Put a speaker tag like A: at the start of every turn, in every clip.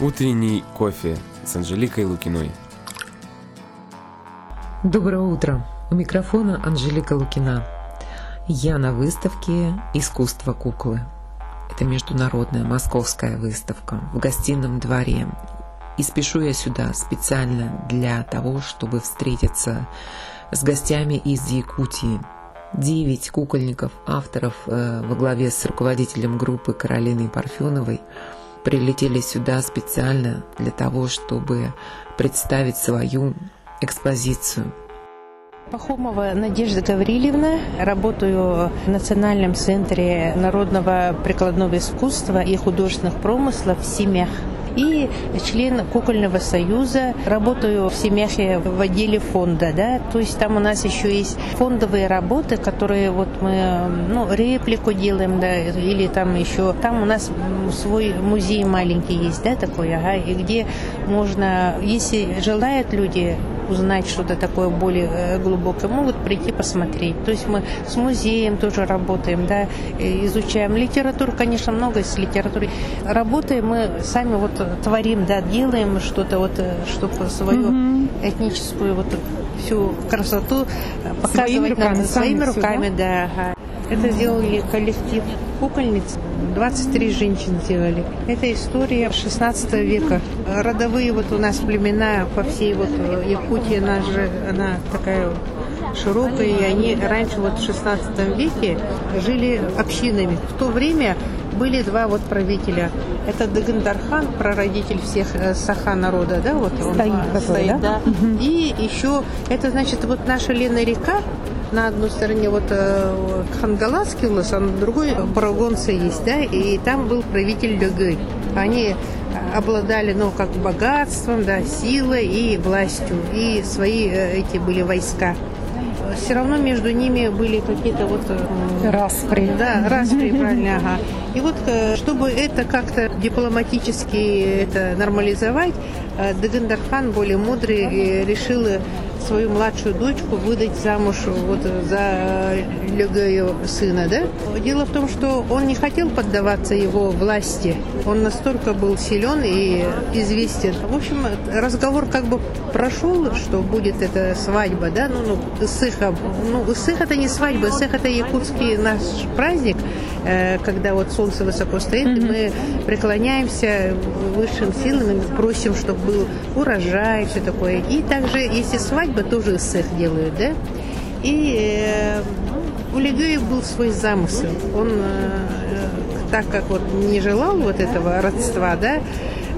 A: Утренний кофе с Анжеликой Лукиной.
B: Доброе утро. У микрофона Анжелика Лукина. Я на выставке «Искусство куклы». Это международная московская выставка в гостином дворе. И спешу я сюда специально для того, чтобы встретиться с гостями из Якутии. Девять кукольников, авторов э, во главе с руководителем группы Каролиной Парфеновой – прилетели сюда специально для того, чтобы представить свою экспозицию.
C: Пахомова Надежда Гаврилевна. Работаю в Национальном центре народного прикладного искусства и художественных промыслов в Семях и член кукольного союза. Работаю в Семяхе в отделе фонда, да, то есть там у нас еще есть фондовые работы, которые вот мы, ну, реплику делаем, да, или там еще, там у нас свой музей маленький есть, да, такой, ага, и где можно, если желают люди узнать что-то такое более э, глубокое, могут прийти посмотреть. То есть мы с музеем тоже работаем, да, изучаем литературу, конечно, много из литературы. Работаем мы сами вот творим, да, делаем что-то вот, э, чтобы свою угу. этническую вот всю красоту показывать своими руками, нам, своими руками, да. да. Это сделали коллектив кукольниц. 23 женщин сделали. Это история 16 века. Родовые вот у нас племена по всей вот Якутии, она же, она такая широкая, и они раньше вот в 16 веке жили общинами. В то время были два вот правителя. Это Дагандархан, прародитель всех э, саха народа, да, вот он стоит, стоит да? да. Угу. И еще, это значит, вот наша Лена река, на одной стороне вот э, Хангаласский улус, а на другой Парагонцы есть, да, и там был правитель Легы. Они обладали, ну, как богатством, да, силой и властью, и свои э, эти были войска все равно между ними были какие-то вот...
B: Э, распри.
C: Да, распри, правильно, ага. И вот, чтобы это как-то дипломатически это нормализовать, Дагандархан, более мудрый, решил свою младшую дочку выдать замуж вот за Легаю сына, да? Дело в том, что он не хотел поддаваться его власти. Он настолько был силен и известен. В общем, разговор как бы прошел, что будет эта свадьба, да, ну, ну Исыха. Ну, Исых это не свадьба, Исых это якутский наш праздник, э, когда вот солнце высоко стоит, mm-hmm. и мы преклоняемся высшим силам и просим, чтобы был урожай, все такое. И также, если свадьба, тоже Исых делают, да, и э, у Легея был свой замысел. Он, э, так как вот не желал вот этого родства, да,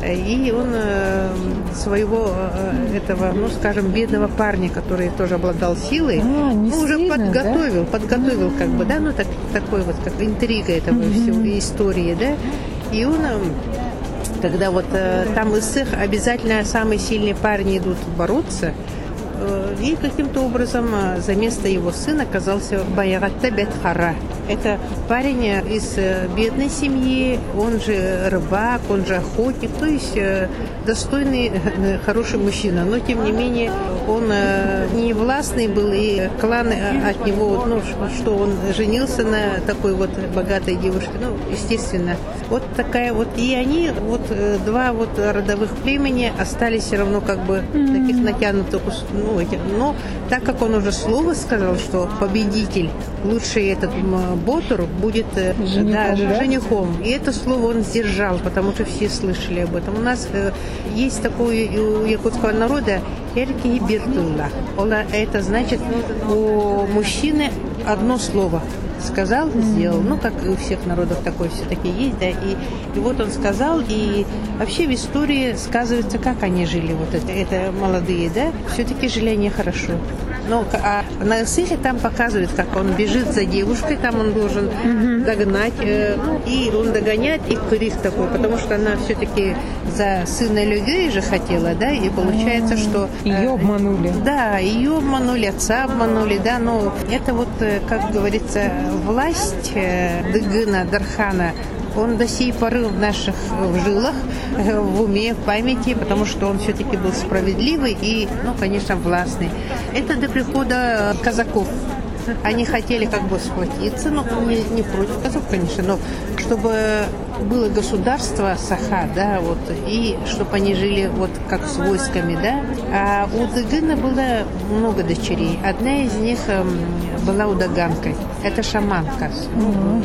C: и он э, своего э, этого, ну, скажем, бедного парня, который тоже обладал силой, а, ну, уже сильно, подготовил, да? подготовил как бы, да, ну, так, такой вот, как интрига этого mm-hmm. всего истории, да, и он когда вот там из их обязательно самые сильные парни идут бороться, и каким-то образом за место его сына оказался Баягатта Бетхара. Это парень из э, бедной семьи, он же рыбак, он же охотник, то есть э, достойный, э, хороший мужчина. Но, тем не менее, он не властный был, и клан от него, ну, что он женился на такой вот богатой девушке, ну, естественно. Вот такая вот. И они, вот два вот родовых племени остались все равно как бы таких натянутых, ну, этих. Но так как он уже слово сказал, что победитель, лучший этот Ботур будет э, женихом, да, да? женихом. И это слово он сдержал, потому что все слышали об этом. У нас э, есть такое у якутского народа эрки и биртулла. Это значит у мужчины одно слово сказал, сделал. Ну, как и у всех народов такое все-таки есть, да. И, и вот он сказал, и вообще в истории сказывается, как они жили, вот это, это молодые, да. Все-таки жили они хорошо. Но а на Исыхе там показывают, как он бежит за девушкой, там он должен угу. догнать, э, и он догоняет, и крик такой, потому что она все-таки за сына людей же хотела, да, и получается, что...
B: Э, ее обманули.
C: Да, ее обманули, отца обманули, да, но это вот, э, как говорится, власть э, Дыгына, Дархана, он до сей поры в наших в жилах, э, в уме, в памяти, потому что он все-таки был справедливый и, ну, конечно, властный. Это до прихода казаков. Они хотели как бы сплотиться, ну, не, не против казаков, конечно, но чтобы было государство Саха, да, вот, и чтобы они жили вот как с войсками, да. А у Дагына было много дочерей. Одна из них эм, была удаганкой. Это шаманка, ну,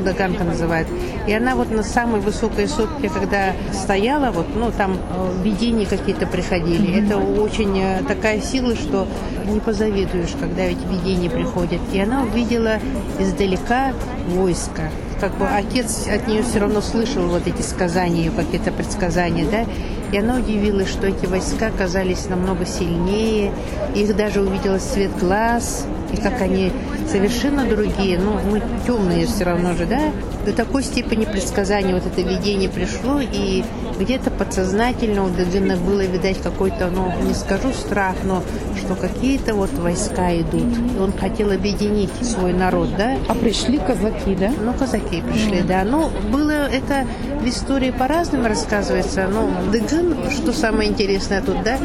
C: удаганка называют. И она вот на самой высокой сопке, когда стояла, вот, ну, там э, видения какие-то приходили. Это очень э, такая сила, что не позавидуешь, когда эти видения приходят. И она увидела издалека войско как бы отец от нее все равно слышал вот эти сказания, какие-то предсказания, да, и она удивилась, что эти войска оказались намного сильнее, их даже увидела цвет глаз, и как они совершенно другие, ну, мы темные все равно же, да, до такой степени предсказания вот это видение пришло, и где-то подсознательно у Дагына было, видать, какой-то, ну, не скажу страх, но что какие-то вот войска идут. И он хотел объединить свой народ, да.
B: А пришли казаки, да?
C: Ну, казаки пришли, mm. да. Ну, было это в истории по-разному рассказывается. Но Дагын, что самое интересное тут, да,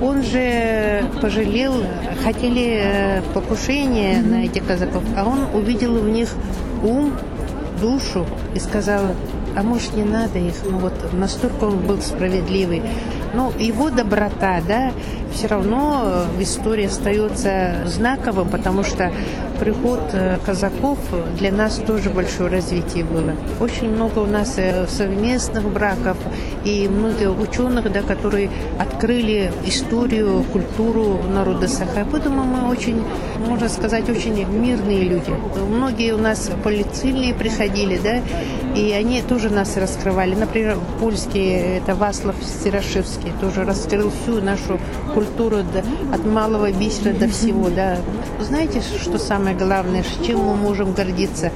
C: он же пожалел, хотели э, покушение на этих казаков, а он увидел в них ум, душу и сказал, а может не надо их, ну вот настолько он был справедливый. Ну, его доброта, да, все равно в истории остается знаковым, потому что приход э, казаков для нас тоже большое развитие было. Очень много у нас э, совместных браков и много ученых, да, которые открыли историю, культуру народа Саха. Поэтому мы очень, можно сказать, очень мирные люди. Многие у нас полицейные приходили, да, и они тоже нас раскрывали. Например, польский, это Васлав Сирошевский, тоже раскрыл всю нашу культуру от малого бисера до всего, да. Знаете, что самое главное, чем мы можем гордиться.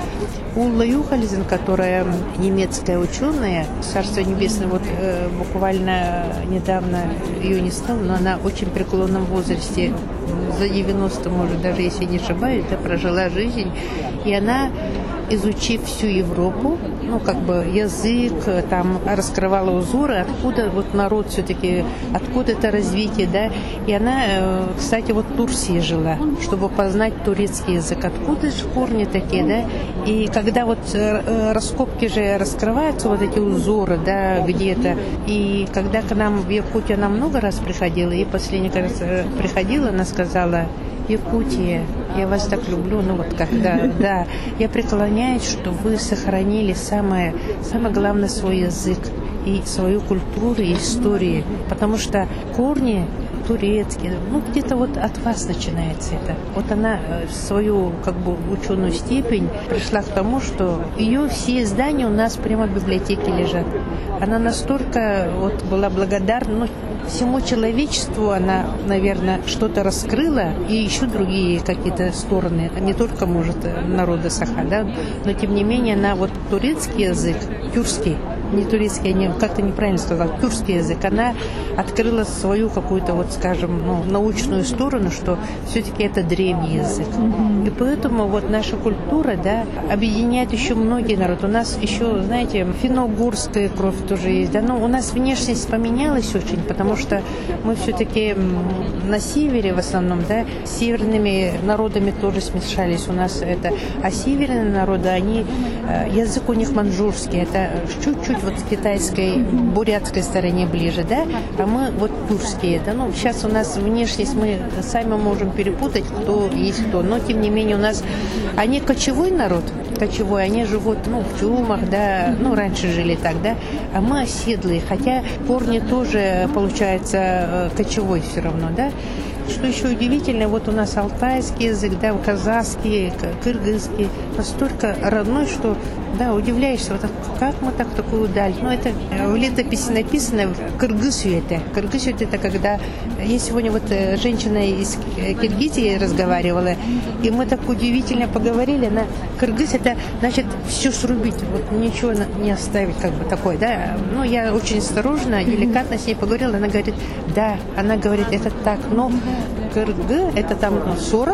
C: Улла Юхальзен, которая немецкая ученая, Царство Небесное, вот э, буквально недавно ее не стало, но она очень преклонном возрасте, за 90, может, даже если не ошибаюсь, да, прожила жизнь. И она изучив всю Европу, ну, как бы язык, там раскрывала узоры, откуда вот народ все-таки, откуда это развитие, да. И она, э, кстати, вот в Турции жила, чтобы познать турецкий язык, откуда же корни такие, да. И когда вот э, э, раскопки же раскрываются, вот эти узоры, да, где-то, и когда к нам в Якутию она много раз приходила, и последний раз приходила, она сказала, Якутия, я вас так люблю, ну вот когда, да, я преклоняюсь, что вы сохранили самое, самое главное свой язык и свою культуру и историю, потому что корни турецкие, ну где-то вот от вас начинается это. Вот она э, свою как бы ученую степень пришла к тому, что ее все издания у нас прямо в библиотеке лежат. Она настолько вот была благодарна, ну, всему человечеству она, наверное, что-то раскрыла, и еще другие какие-то стороны, не только, может, народа Саха, да, но тем не менее она вот турецкий язык, тюркский, не турецкий, не, как-то неправильно сказал, тюркский язык, она открыла свою какую-то, вот скажем, ну, научную сторону, что все-таки это древний язык. Mm-hmm. И поэтому вот наша культура, да, объединяет еще многие народы. У нас еще, знаете, финно-угорская кровь тоже есть, да, но у нас внешность поменялась очень, потому что мы все-таки на севере в основном, да, с северными народами тоже смешались у нас это. А северные народы, они, э, язык у них манжурский, это чуть-чуть вот китайской, бурятской стороне ближе, да, а мы вот тюркские, да, ну, сейчас у нас внешность, мы сами можем перепутать, кто есть кто, но, тем не менее, у нас, они кочевой народ, кочевой, они живут, ну, в тюрьмах, да, ну, раньше жили так, да, а мы оседлые, хотя корни тоже, получается, э, кочевой все равно, да, что еще удивительно, вот у нас алтайский язык, да, казахский, кыргызский, настолько родной, что да, удивляешься, вот как мы так такую даль. Ну, это э, в летописи написано Кыргызию это. Кыргызию это когда... Я сегодня вот э, женщина из Киргизии разговаривала, и мы так удивительно поговорили. Она, Кыргыз это значит все срубить, вот ничего не оставить, как бы такое, да. Ну, я очень осторожно, деликатно с ней поговорила, она говорит, да, она говорит, это так, но Кыргы это там 40, э,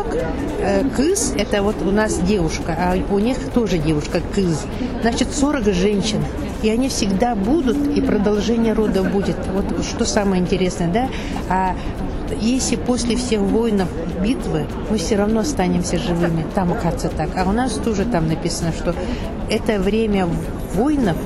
C: Кыз это вот у нас девушка, а у них тоже девушка, Кыз. Значит, 40 женщин. И они всегда будут, и продолжение рода будет. Вот что самое интересное, да? А если после всех воинов битвы мы все равно останемся живыми, там, кажется, так. А у нас тоже там написано, что это время войнов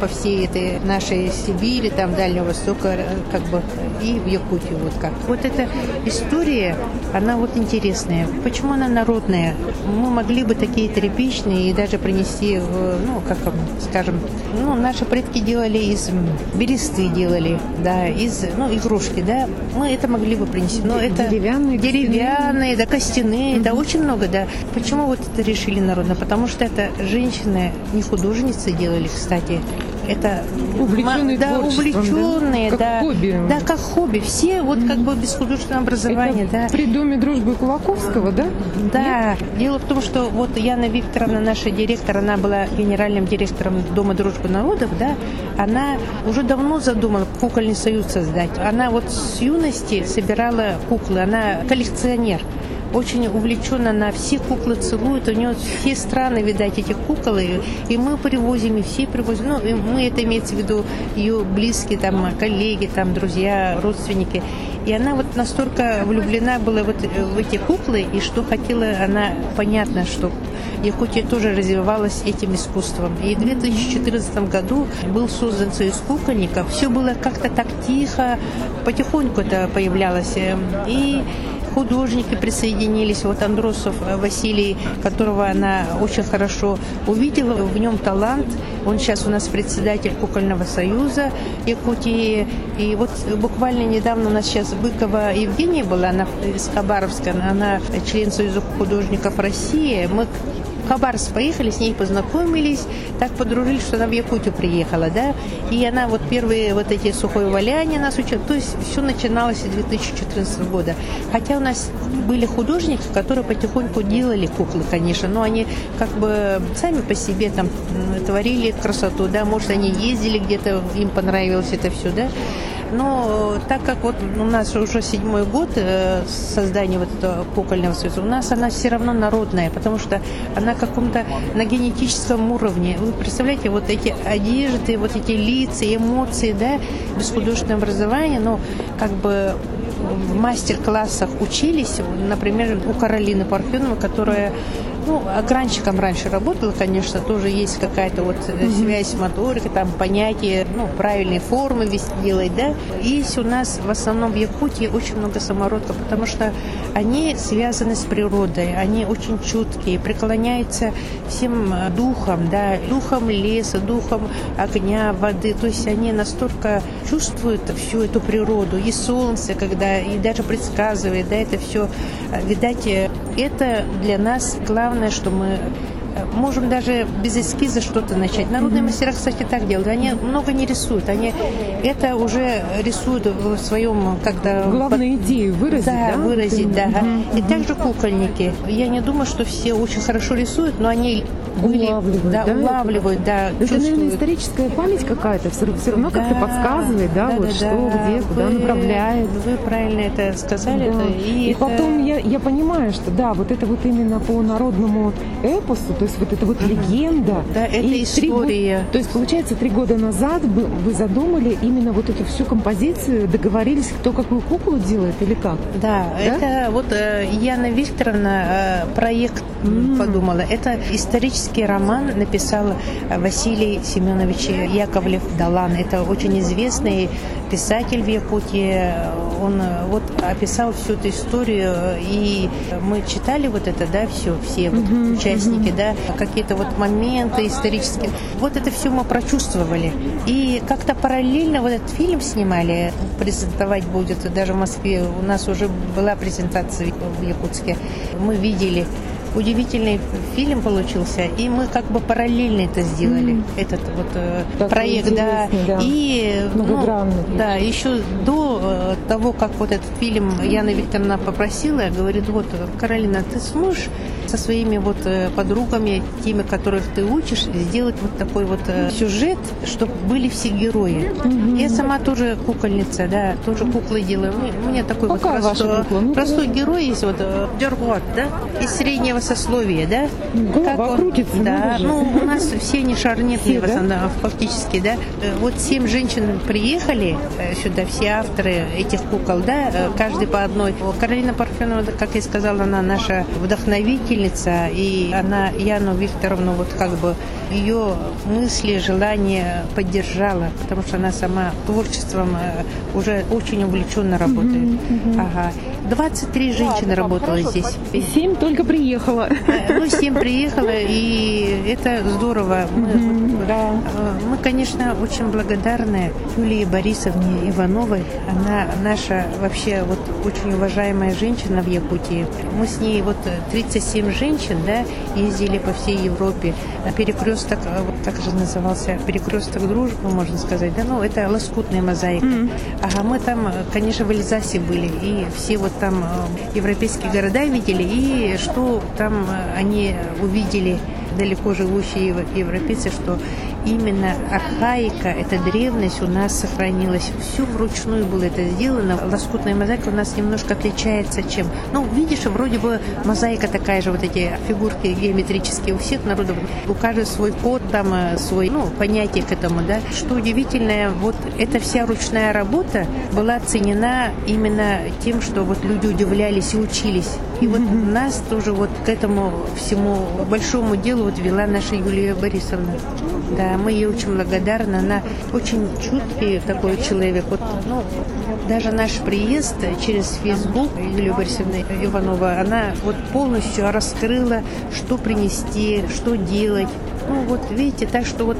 C: по всей этой нашей Сибири, там Дальнего Востока, как бы и в Якутии вот как. Вот эта история, она вот интересная. Почему она народная? Мы могли бы такие тряпичные и даже принести, в, ну, как скажем, ну, наши предки делали из бересты делали, да, из, ну, игрушки, да. Мы это могли бы принести. Но это
B: деревянные,
C: деревянные, да, костяные, mm-hmm. да, очень много, да. Почему вот это решили народно? Потому что это женщины, не художницы делали, кстати, это
B: увлеченные
C: да, увлеченные,
B: да,
C: да,
B: как хобби.
C: да, как хобби. Все вот как бы без художественного образования,
B: это
C: да.
B: При доме дружбы Кулаковского, да?
C: Да. Нет? Дело в том, что вот Яна Викторовна, наша директор, она была генеральным директором Дома дружбы народов, да. Она уже давно задумала кукольный союз создать. Она вот с юности собирала куклы, она коллекционер очень увлечена, на все куклы целует, у нее все страны, видать, эти куклы, и мы привозим, и все привозим, ну, мы это имеется в виду ее близкие, там, коллеги, там, друзья, родственники, и она вот настолько влюблена была вот в эти куклы, и что хотела она, понятно, что Якутия тоже развивалась этим искусством. И в 2014 году был создан союз кукольников. Все было как-то так тихо, потихоньку это появлялось. И художники присоединились. Вот Андросов э, Василий, которого она очень хорошо увидела, в нем талант. Он сейчас у нас председатель Кукольного союза Якутии. И вот буквально недавно у нас сейчас Быкова Евгения была, она из Хабаровска, она член Союза художников России. Мы Хабаровск поехали, с ней познакомились, так подружились, что она в Якутию приехала, да, и она вот первые вот эти сухое валяние нас учила, то есть все начиналось с 2014 года. Хотя у нас были художники, которые потихоньку делали куклы, конечно, но они как бы сами по себе там творили красоту, да, может, они ездили где-то, им понравилось это все, да, но так как вот у нас уже седьмой год э, создания вот этого кукольного союза, у нас она все равно народная, потому что она каком-то на генетическом уровне. Вы представляете, вот эти одежды, вот эти лица, эмоции, да, без художественного образования, но как бы в мастер-классах учились, например, у Каролины Парфенова, которая ну, огранщиком раньше работала, конечно, тоже есть какая-то вот mm-hmm. связь с моторикой, там понятие, ну, правильные формы вести делать, да. Есть у нас в основном в Якутии очень много самородков, потому что они связаны с природой, они очень чуткие, преклоняются всем э, духом, да, духом леса, духом огня, воды, то есть они настолько чувствуют всю эту природу, и солнце, когда, и даже предсказывает, да, это все, э, видать, э, это для нас главное, что мы можем даже без эскиза что-то начать. Народные mm-hmm. мастера, кстати, так делают. Они много не рисуют. Они это уже рисуют в своем, когда...
B: Главную под... идею выразить, да?
C: Да, выразить, да. Mm-hmm. И также кукольники. Я не думаю, что все очень хорошо рисуют, но они
B: были, улавливают, да,
C: да, улавливают, да,
B: Это, чувствуют. наверное, историческая память какая-то, все, все равно да, как-то подсказывает, да, да вот да, что, да. где, куда вы, направляет.
C: Вы правильно это сказали.
B: Да.
C: Это,
B: и и это... потом я, я понимаю, что да, вот это вот именно по народному эпосу, то есть вот это вот легенда.
C: Да, это и история.
B: Год, то есть, получается, три года назад вы, вы задумали именно вот эту всю композицию, договорились, кто какую куклу делает или как?
C: Да, да? это вот э, Яна Викторовна э, проект mm. подумала. Это исторический роман написал э, Василий Семенович Яковлев-Далан. Это очень известный писатель в Якутии. Он э, вот описал всю эту историю, и мы читали вот это, да, все, все вот mm-hmm. участники, да, какие-то вот моменты исторические. Вот это все мы прочувствовали. И как-то параллельно вот этот фильм снимали, презентовать будет даже в Москве. У нас уже была презентация в Якутске. Мы видели удивительный фильм получился, и мы как бы параллельно это сделали, mm. этот вот э, проект, да.
B: да.
C: И
B: ну,
C: да, еще до э, того, как вот этот фильм Яна Викторовна попросила, говорит, вот, Каролина, ты сможешь со своими вот э, подругами, теми, которых ты учишь, сделать вот такой вот э, сюжет, чтобы были все герои. Mm-hmm. Я сама тоже кукольница, да, тоже куклы делаю. У меня такой
B: Какая
C: вот простой,
B: кукла? Ну,
C: простой герой есть, вот Дергот, да, из Среднего сословие, да?
B: Голова
C: он-
B: крутится,
C: Да, ну, у нас все не шарнетные,
B: Все,
C: в
B: да?
C: основном, фактически, да. Э, Вот семь женщин приехали э, сюда, все авторы этих кукол, да, э, каждый по одной. Каролина Парфенова, да, как я сказала, она наша вдохновительница, и она Яну Викторовну вот как бы ее мысли, желания поддержала, потому что она сама творчеством уже очень увлеченно работает. Ага. 23 женщины работало здесь.
B: Семь только приехала.
C: Э, Ну, семь приехала, и это здорово. Мы,
B: Да.
C: э, мы, конечно, очень благодарны Юлии Борисовне Ивановой. Она наша вообще вот очень уважаемая женщина в Якутии. Мы с ней вот э, 37 женщин, да, ездили по всей Европе. На перекресток, э, вот как же назывался, перекресток дружбы, можно сказать, да, ну, это лоскутная мозаика. Ага, мы там, конечно, в Эльзасе были, и все вот там э, европейские города видели, и что там э, они увидели далеко живущие ев- европейцы, что именно архаика, эта древность у нас сохранилась. Всю вручную было это сделано. Лоскутная мозаика у нас немножко отличается чем. Ну, видишь, вроде бы мозаика такая же, вот эти фигурки геометрические у всех народов. У каждого свой код, там э, свой, ну, понятие к этому, да. Что удивительное, вот эта вся ручная работа была оценена именно тем, что вот люди удивлялись и учились. И вот нас тоже вот к этому всему большому делу вот вела наша Юлия Борисовна. Да, мы ей очень благодарны. Она очень чуткий такой человек. Вот, ну, даже наш приезд через Facebook Юлия Борисовна Иванова, она вот полностью раскрыла, что принести, что делать. Ну вот видите, так что вот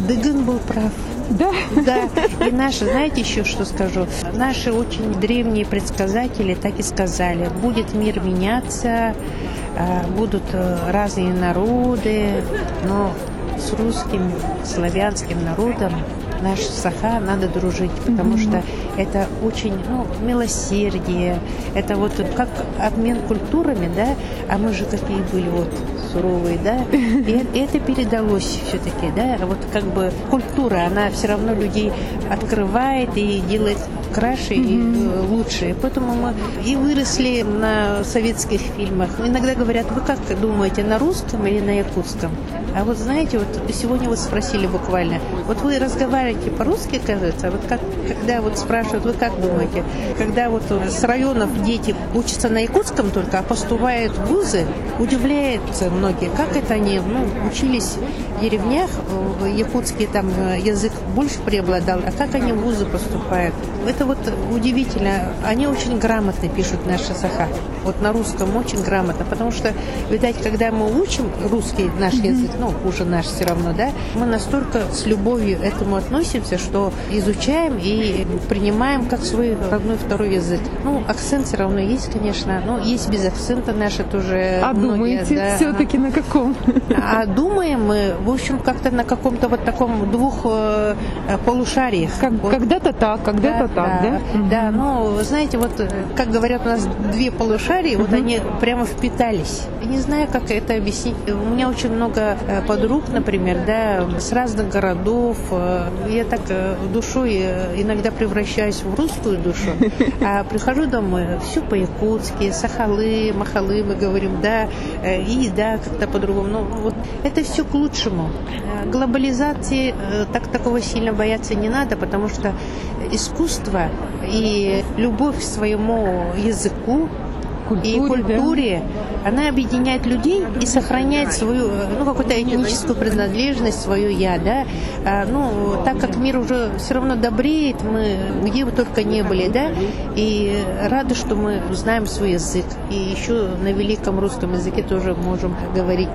C: Дыгын был прав.
B: Да.
C: Да, и наши, знаете еще что скажу? Наши очень древние предсказатели так и сказали. Будет мир меняться, а, будут э, разные народы, но с русским, славянским народом наш Саха надо дружить, потому что это очень, ну, милосердие, это вот как обмен культурами, да, а мы же какие были вот суровые, да, и это передалось все-таки, да, вот как бы культура, она все равно людей открывает и делает краше и э, лучше. Поэтому мы и выросли на советских фильмах. Иногда говорят, вы как думаете, на русском или на якутском? А вот знаете, вот сегодня вы спросили буквально, вот вы разговариваете по-русски, кажется, а вот как, когда вот спрашивают, вы как думаете, когда вот с районов дети учатся на якутском только, а поступают в вузы, удивляются многие, как это они ну, учились в деревнях, якутский там э, язык больше преобладал, а как они в вузы поступают? Это вот удивительно. Они очень грамотно пишут наши саха. Вот на русском очень грамотно, потому что, видать, когда мы учим русский наш язык, ну, уже наш все равно, да, мы настолько с любовью этому относимся, что изучаем и принимаем как свой родной второй язык. Ну, акцент все равно есть, конечно, но есть без акцента наши тоже
B: А
C: многие,
B: думаете,
C: да.
B: все-таки на каком?
C: А думаем мы, в общем, как-то на каком-то вот таком двух э, полушариях.
B: Как-
C: Вот.
B: Когда-то так, когда-то так, да?
C: Да, ну, знаете, вот, э, как говорят у нас две полушария, вот они прямо впитались. Я не знаю, как это объяснить. У меня очень много э, подруг, например, да, с разных городов. Э, Я так э, душой э, иногда превращаюсь в русскую душу, а прихожу домой, все по-якутски, сахалы, махалы, мы говорим, да, э, и да, как-то по-другому. Ну, вот это все к лучшему. Э, Глобализации э, так такого сильно бояться не надо, потому что искусство и любовь к своему языку и
B: Культуре, да.
C: культуре, она объединяет людей и сохраняет свою, э, ну, какую-то этническую принадлежность, свою я, да. А, ну, так как мир уже все равно добреет, мы где бы только не были, да, и рады, что мы знаем свой язык, и еще на великом русском языке тоже можем говорить.